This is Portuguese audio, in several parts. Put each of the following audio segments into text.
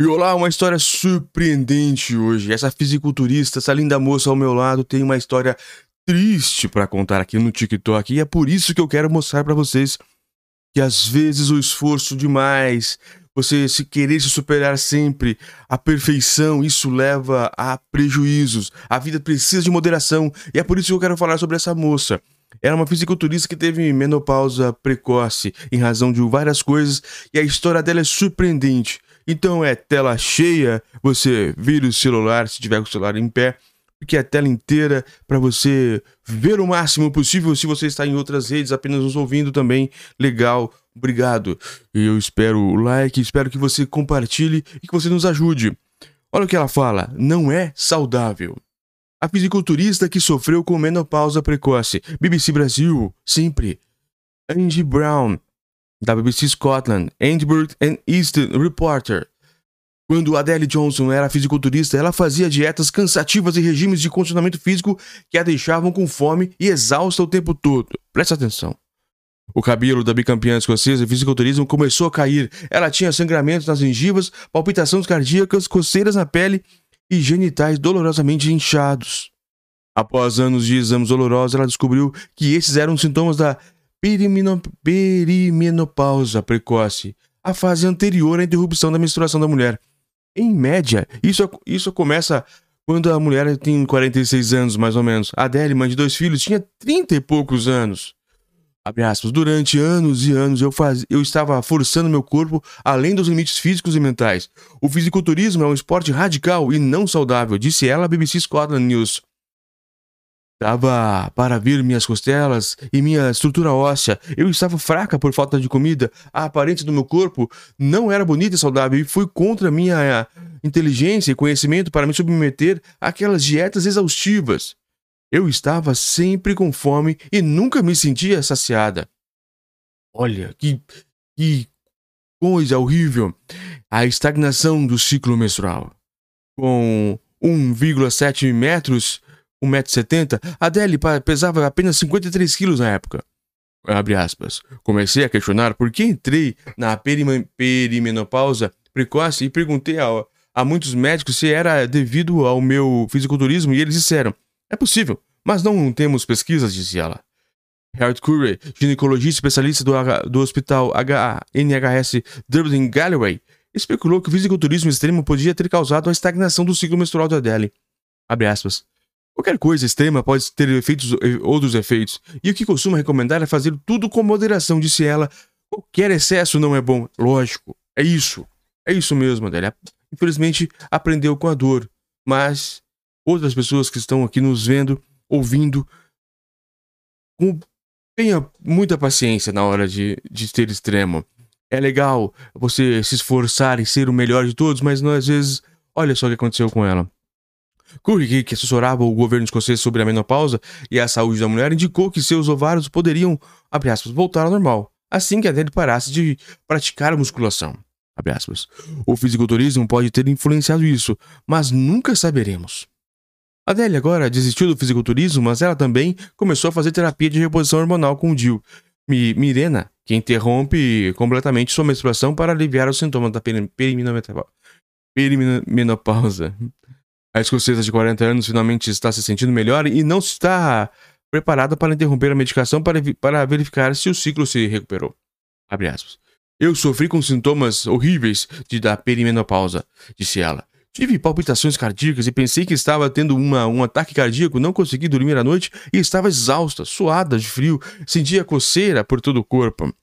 E olá, uma história surpreendente hoje. Essa fisiculturista, essa linda moça ao meu lado, tem uma história triste para contar aqui no TikTok. E é por isso que eu quero mostrar para vocês que às vezes o esforço demais, você se querer se superar sempre, a perfeição, isso leva a prejuízos. A vida precisa de moderação. E é por isso que eu quero falar sobre essa moça. Era uma fisiculturista que teve menopausa precoce em razão de várias coisas e a história dela é surpreendente. Então é tela cheia, você vira o celular, se tiver com o celular em pé, porque é a tela inteira para você ver o máximo possível. Se você está em outras redes apenas nos ouvindo também, legal, obrigado. Eu espero o like, espero que você compartilhe e que você nos ajude. Olha o que ela fala: não é saudável. A fisiculturista que sofreu com menopausa precoce. BBC Brasil, sempre. Angie Brown, da BBC Scotland, Edinburgh and Eastern Reporter. Quando Adele Johnson era fisiculturista, ela fazia dietas cansativas e regimes de condicionamento físico que a deixavam com fome e exausta o tempo todo. Presta atenção. O cabelo da bicampeã escocesa de fisiculturismo começou a cair. Ela tinha sangramentos nas gengivas, palpitações cardíacas, coceiras na pele e genitais dolorosamente inchados. Após anos de exames dolorosos, ela descobriu que esses eram sintomas da perimenopausa precoce, a fase anterior à interrupção da menstruação da mulher. Em média, isso, isso começa quando a mulher tem 46 anos, mais ou menos. A Adele, mãe de dois filhos, tinha 30 e poucos anos. Aspas, Durante anos e anos eu, faz... eu estava forçando meu corpo além dos limites físicos e mentais. O fisiculturismo é um esporte radical e não saudável, disse ela à BBC Scotland News. Dava para ver minhas costelas e minha estrutura óssea. Eu estava fraca por falta de comida. A aparência do meu corpo não era bonita e saudável e fui contra minha inteligência e conhecimento para me submeter àquelas dietas exaustivas. Eu estava sempre com fome e nunca me sentia saciada. Olha, que, que coisa horrível! A estagnação do ciclo menstrual. Com 1,7 metros 1,70m, Adele pesava apenas 53 quilos na época. Comecei a questionar por que entrei na perimenopausa precoce e perguntei a, a muitos médicos se era devido ao meu fisiculturismo e eles disseram: é possível, mas não temos pesquisas, disse ela. Harold Curry, ginecologista especialista do, do hospital NHS Dublin Galloway, especulou que o fisiculturismo extremo podia ter causado a estagnação do ciclo menstrual de Adele. Abre aspas. Qualquer coisa extrema pode ter efeitos, eh, outros efeitos, e o que costuma recomendar é fazer tudo com moderação, disse ela. Qualquer excesso não é bom. Lógico, é isso. É isso mesmo, Adélia. Infelizmente, aprendeu com a dor, mas outras pessoas que estão aqui nos vendo, ouvindo, tenha muita paciência na hora de, de ser extremo. É legal você se esforçar e ser o melhor de todos, mas não, às vezes, olha só o que aconteceu com ela. Curry, que assessorava o governo escocês sobre a menopausa e a saúde da mulher, indicou que seus ovários poderiam, aspas, voltar ao normal, assim que a Adele parasse de praticar a musculação. O fisiculturismo pode ter influenciado isso, mas nunca saberemos. Adele agora desistiu do fisiculturismo, mas ela também começou a fazer terapia de reposição hormonal com o Jill, Mirena, que interrompe completamente sua menstruação para aliviar os sintomas da perimenopausa. A escocesa de 40 anos finalmente está se sentindo melhor e não está preparada para interromper a medicação para, para verificar se o ciclo se recuperou. Eu sofri com sintomas horríveis de da perimenopausa, disse ela. Tive palpitações cardíacas e pensei que estava tendo uma, um ataque cardíaco, não consegui dormir à noite e estava exausta, suada de frio, sentia coceira por todo o corpo.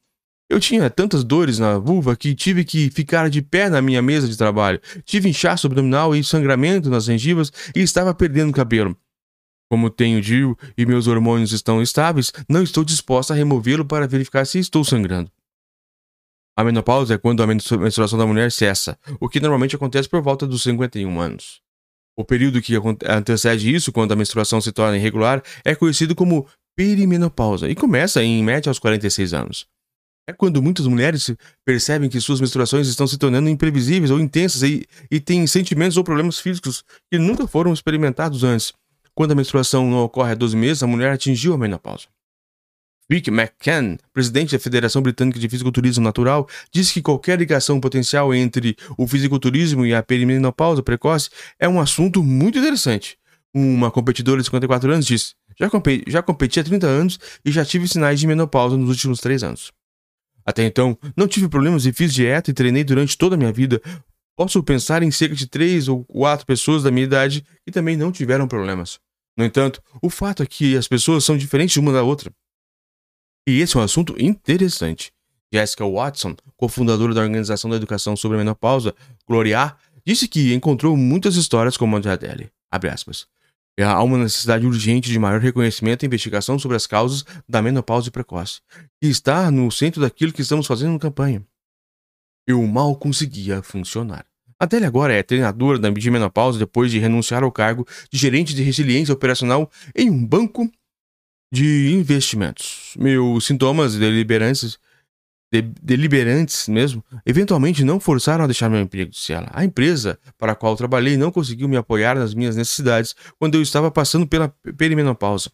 Eu tinha tantas dores na vulva que tive que ficar de pé na minha mesa de trabalho. Tive inchaço abdominal e sangramento nas gengivas e estava perdendo cabelo. Como tenho DIU e meus hormônios estão estáveis, não estou disposta a removê-lo para verificar se estou sangrando. A menopausa é quando a menstruação da mulher cessa, o que normalmente acontece por volta dos 51 anos. O período que antecede isso, quando a menstruação se torna irregular, é conhecido como perimenopausa e começa em média aos 46 anos. É quando muitas mulheres percebem que suas menstruações estão se tornando imprevisíveis ou intensas e, e têm sentimentos ou problemas físicos que nunca foram experimentados antes. Quando a menstruação não ocorre há 12 meses, a mulher atingiu a menopausa. Vic McCann, presidente da Federação Britânica de Fisiculturismo Natural, disse que qualquer ligação potencial entre o fisiculturismo e a perimenopausa precoce é um assunto muito interessante. Uma competidora de 54 anos disse: já, competi, já competi há 30 anos e já tive sinais de menopausa nos últimos 3 anos. Até então, não tive problemas e fiz dieta e treinei durante toda a minha vida. Posso pensar em cerca de 3 ou 4 pessoas da minha idade que também não tiveram problemas. No entanto, o fato é que as pessoas são diferentes uma da outra. E esse é um assunto interessante. Jessica Watson, cofundadora da Organização da Educação sobre a Menopausa, Gloria, disse que encontrou muitas histórias como a de Adele. Há uma necessidade urgente de maior reconhecimento e investigação sobre as causas da menopausa precoce, que está no centro daquilo que estamos fazendo na campanha. Eu mal conseguia funcionar. Adele agora é treinadora de menopausa depois de renunciar ao cargo de gerente de resiliência operacional em um banco de investimentos. Meus sintomas deliberantes, de, deliberantes mesmo, eventualmente não forçaram a deixar meu emprego, disse ela. A empresa para a qual trabalhei não conseguiu me apoiar nas minhas necessidades quando eu estava passando pela perimenopausa.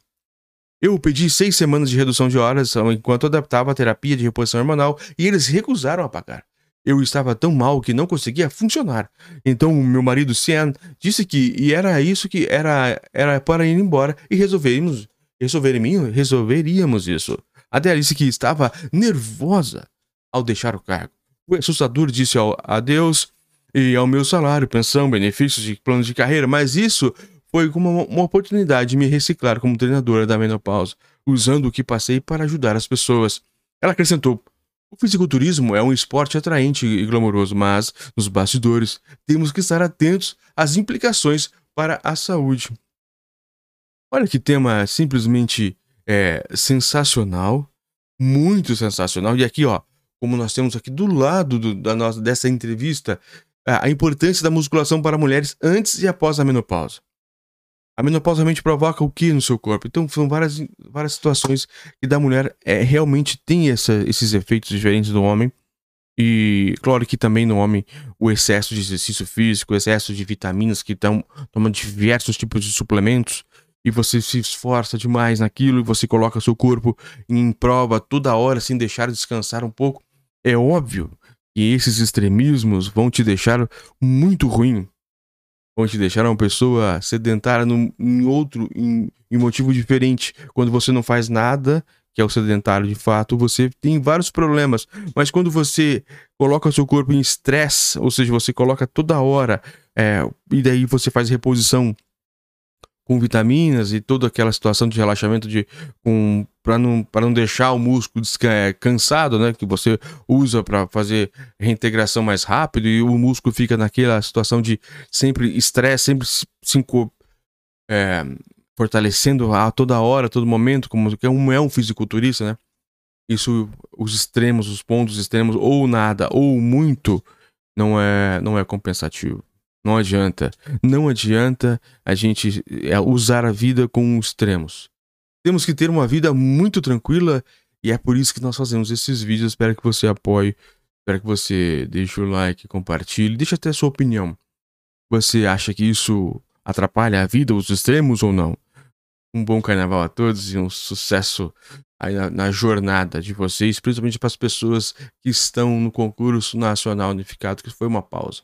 Eu pedi seis semanas de redução de horas enquanto adaptava a terapia de reposição hormonal e eles recusaram a pagar. Eu estava tão mal que não conseguia funcionar. Então meu marido Sean disse que e era isso que era era para ir embora e resolvemos resolveríamos, resolveríamos isso. Adele disse que estava nervosa ao deixar o cargo. O assustador disse ao adeus e ao meu salário, pensão, benefícios de plano de carreira, mas isso foi como uma oportunidade de me reciclar como treinadora da menopausa, usando o que passei para ajudar as pessoas. Ela acrescentou: o fisiculturismo é um esporte atraente e glamouroso, mas, nos bastidores, temos que estar atentos às implicações para a saúde. Olha que tema simplesmente é, sensacional, muito sensacional. E aqui, ó, como nós temos aqui do lado do, da nossa, dessa entrevista, a importância da musculação para mulheres antes e após a menopausa. A menopausa realmente provoca o que no seu corpo? Então, são várias, várias situações que da mulher é, realmente tem essa, esses efeitos diferentes do homem. E claro que também no homem o excesso de exercício físico, o excesso de vitaminas que estão tomando diversos tipos de suplementos, e você se esforça demais naquilo e você coloca seu corpo em prova toda hora sem deixar descansar um pouco, é óbvio que esses extremismos vão te deixar muito ruim. Vão te deixar uma pessoa sedentária num, em outro, em, em motivo diferente. Quando você não faz nada, que é o sedentário de fato, você tem vários problemas. Mas quando você coloca seu corpo em estresse, ou seja, você coloca toda hora, é, e daí você faz reposição com vitaminas e toda aquela situação de relaxamento de com para não para não deixar o músculo é, cansado, né, que você usa para fazer reintegração mais rápido e o músculo fica naquela situação de sempre estresse, sempre se é, fortalecendo a toda hora, a todo momento, como que é um, é um fisiculturista, né? Isso, os extremos, os pontos extremos, ou nada, ou muito, não é, não é compensativo. Não adianta. Não adianta a gente é, usar a vida com extremos. Temos que ter uma vida muito tranquila e é por isso que nós fazemos esses vídeos. Espero que você apoie. Espero que você deixe o like, compartilhe, deixe até a sua opinião. Você acha que isso atrapalha a vida, os extremos ou não? Um bom carnaval a todos e um sucesso na, na jornada de vocês, principalmente para as pessoas que estão no concurso nacional unificado, que foi uma pausa.